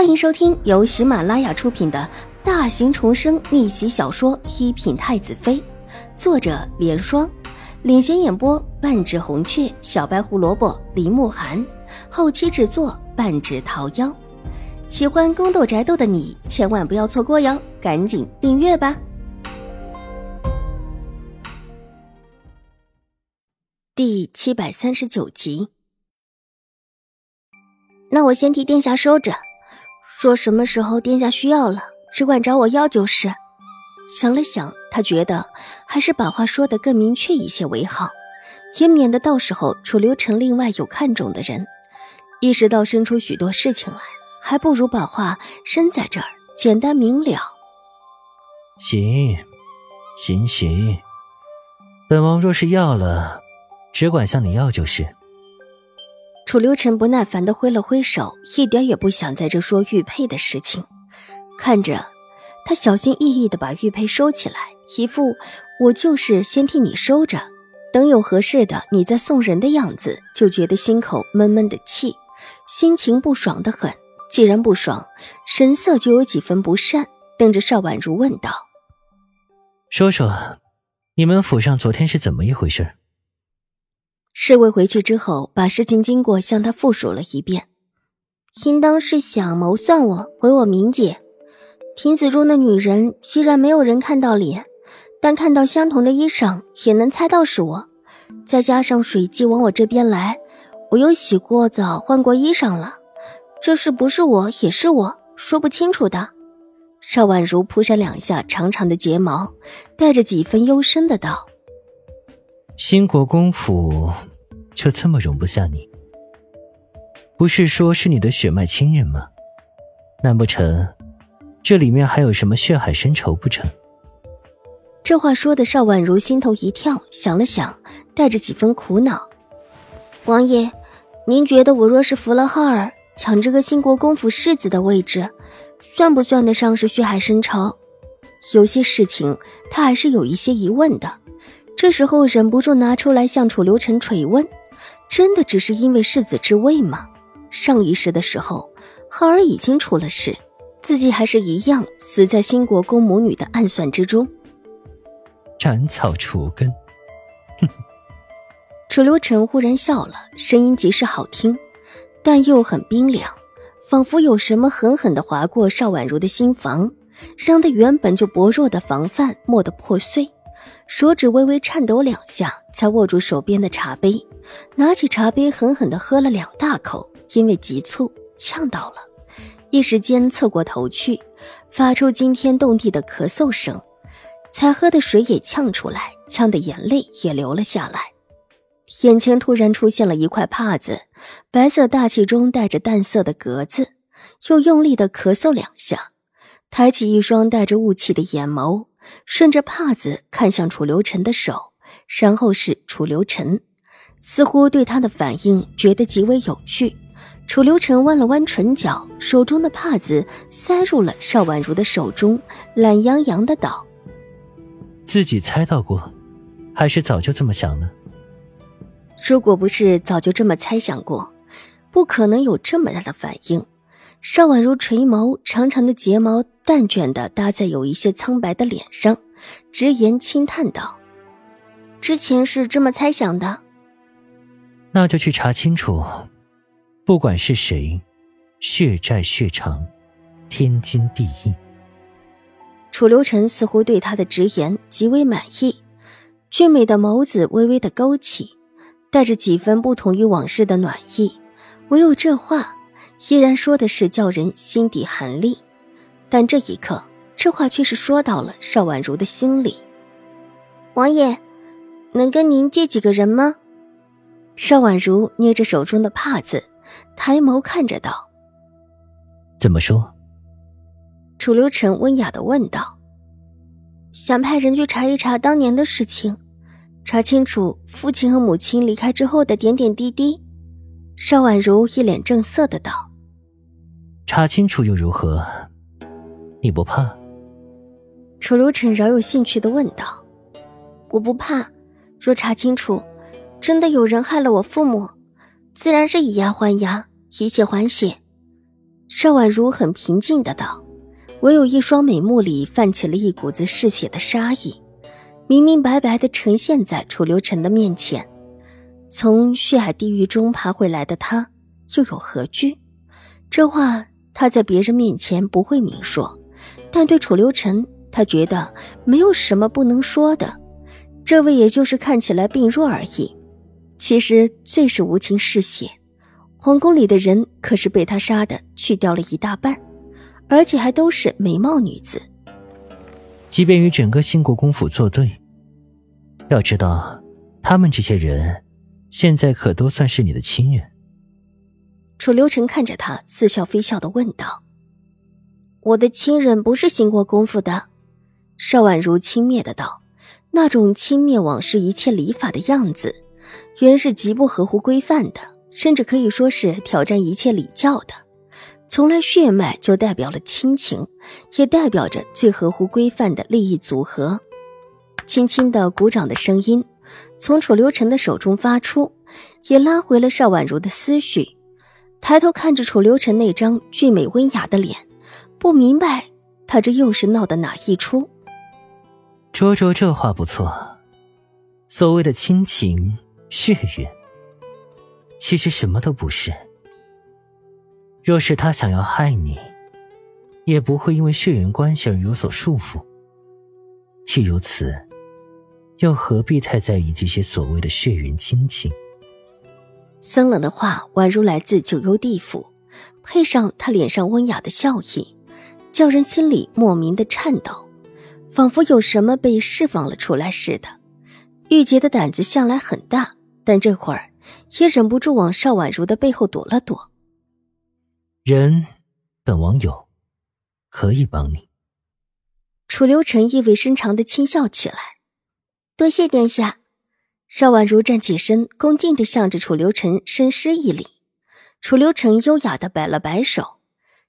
欢迎收听由喜马拉雅出品的大型重生逆袭小说《一品太子妃》，作者：莲霜，领衔演播：半指红雀、小白胡萝卜、林慕寒，后期制作：半指桃夭。喜欢宫斗宅斗的你千万不要错过哟，赶紧订阅吧！第七百三十九集，那我先替殿下收着。说什么时候殿下需要了，只管找我要就是。想了想，他觉得还是把话说得更明确一些为好，也免得到时候楚留臣另外有看中的人，意识到生出许多事情来，还不如把话扔在这儿，简单明了。行，行行，本王若是要了，只管向你要就是。楚留臣不耐烦的挥了挥手，一点也不想在这说玉佩的事情。看着他小心翼翼的把玉佩收起来，一副我就是先替你收着，等有合适的你再送人的样子，就觉得心口闷闷的气，心情不爽的很。既然不爽，神色就有几分不善，瞪着邵婉如问道：“说说，你们府上昨天是怎么一回事？”侍卫回去之后，把事情经过向他复述了一遍。应当是想谋算我，毁我名节。亭子中的女人虽然没有人看到脸，但看到相同的衣裳，也能猜到是我。再加上水迹往我这边来，我又洗过澡、换过衣裳了，这是不是我也是我说不清楚的。邵婉如扑扇两下长长的睫毛，带着几分幽深的道。新国公府就这么容不下你？不是说是你的血脉亲人吗？难不成这里面还有什么血海深仇不成？这话说的邵婉如心头一跳，想了想，带着几分苦恼：“王爷，您觉得我若是服了浩儿，抢这个新国公府世子的位置，算不算得上是血海深仇？有些事情他还是有一些疑问的。”这时候忍不住拿出来向楚留臣垂问：“真的只是因为世子之位吗？上一世的时候，浩儿已经出了事，自己还是一样死在新国公母女的暗算之中。”斩草除根。哼！楚留臣忽然笑了，声音极是好听，但又很冰凉，仿佛有什么狠狠的划过邵婉如的心房，让她原本就薄弱的防范蓦地破碎。手指微微颤抖两下，才握住手边的茶杯，拿起茶杯狠狠地喝了两大口。因为急促呛到了，一时间侧过头去，发出惊天动地的咳嗽声，才喝的水也呛出来，呛的眼泪也流了下来。眼前突然出现了一块帕子，白色大气中带着淡色的格子，又用力的咳嗽两下，抬起一双带着雾气的眼眸。顺着帕子看向楚留臣的手，然后是楚留臣，似乎对他的反应觉得极为有趣。楚留臣弯了弯唇角，手中的帕子塞入了邵婉如的手中，懒洋洋的道：“自己猜到过，还是早就这么想呢？如果不是早就这么猜想过，不可能有这么大的反应。”邵婉如垂眸，长长的睫毛淡卷的搭在有一些苍白的脸上，直言轻叹道：“之前是这么猜想的，那就去查清楚。不管是谁，血债血偿，天经地义。”楚留臣似乎对他的直言极为满意，俊美的眸子微微的勾起，带着几分不同于往事的暖意。唯有这话。依然说的是叫人心底寒栗，但这一刻，这话却是说到了邵婉如的心里。王爷，能跟您借几个人吗？邵婉如捏着手中的帕子，抬眸看着道：“怎么说？”楚留臣温雅的问道：“想派人去查一查当年的事情，查清楚父亲和母亲离开之后的点点滴滴。”邵婉如一脸正色的道。查清楚又如何？你不怕？楚留臣饶有兴趣的问道：“我不怕。若查清楚，真的有人害了我父母，自然是以牙还牙，以血还血。邵婉如很平静的道，唯有一双美目里泛起了一股子嗜血的杀意，明明白白的呈现在楚留臣的面前。从血海地狱中爬回来的他，又有何惧？这话他在别人面前不会明说，但对楚留臣，他觉得没有什么不能说的。这位也就是看起来病弱而已，其实最是无情嗜血。皇宫里的人可是被他杀的去掉了一大半，而且还都是美貌女子。即便与整个兴国公府作对，要知道，他们这些人。现在可都算是你的亲人。楚留臣看着他，似笑非笑的问道：“我的亲人不是兴国功夫的？”邵婉如轻蔑的道：“那种轻蔑往事一切礼法的样子，原是极不合乎规范的，甚至可以说是挑战一切礼教的。从来血脉就代表了亲情，也代表着最合乎规范的利益组合。”轻轻的鼓掌的声音。从楚留臣的手中发出，也拉回了邵婉如的思绪。抬头看着楚留臣那张俊美温雅的脸，不明白他这又是闹的哪一出。卓卓这话不错，所谓的亲情血缘，其实什么都不是。若是他想要害你，也不会因为血缘关系而有所束缚。既如此。又何必太在意这些所谓的血缘亲情？森冷的话宛如来自九幽地府，配上他脸上温雅的笑意，叫人心里莫名的颤抖，仿佛有什么被释放了出来似的。玉洁的胆子向来很大，但这会儿也忍不住往邵婉如的背后躲了躲。人，本王有，可以帮你。楚留臣意味深长的轻笑起来。多谢殿下，邵婉如站起身，恭敬地向着楚留臣深施一礼。楚留臣优雅地摆了摆手，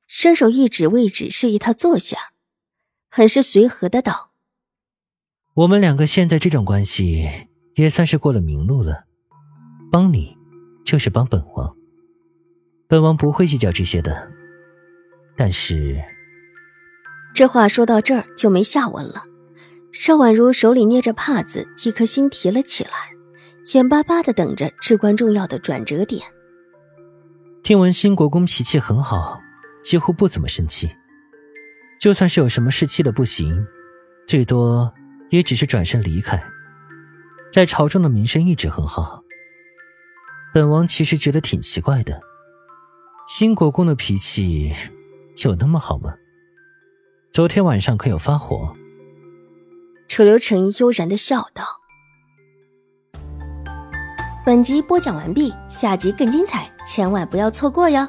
伸手一指位置，示意他坐下，很是随和的道：“我们两个现在这种关系，也算是过了明路了。帮你，就是帮本王。本王不会计较这些的。但是，这话说到这儿就没下文了。”邵婉如手里捏着帕子，一颗心提了起来，眼巴巴的等着至关重要的转折点。听闻新国公脾气很好，几乎不怎么生气，就算是有什么事气的不行，最多也只是转身离开。在朝中的名声一直很好。本王其实觉得挺奇怪的，新国公的脾气有那么好吗？昨天晚上可有发火？楚留臣悠然的笑道：“本集播讲完毕，下集更精彩，千万不要错过哟。”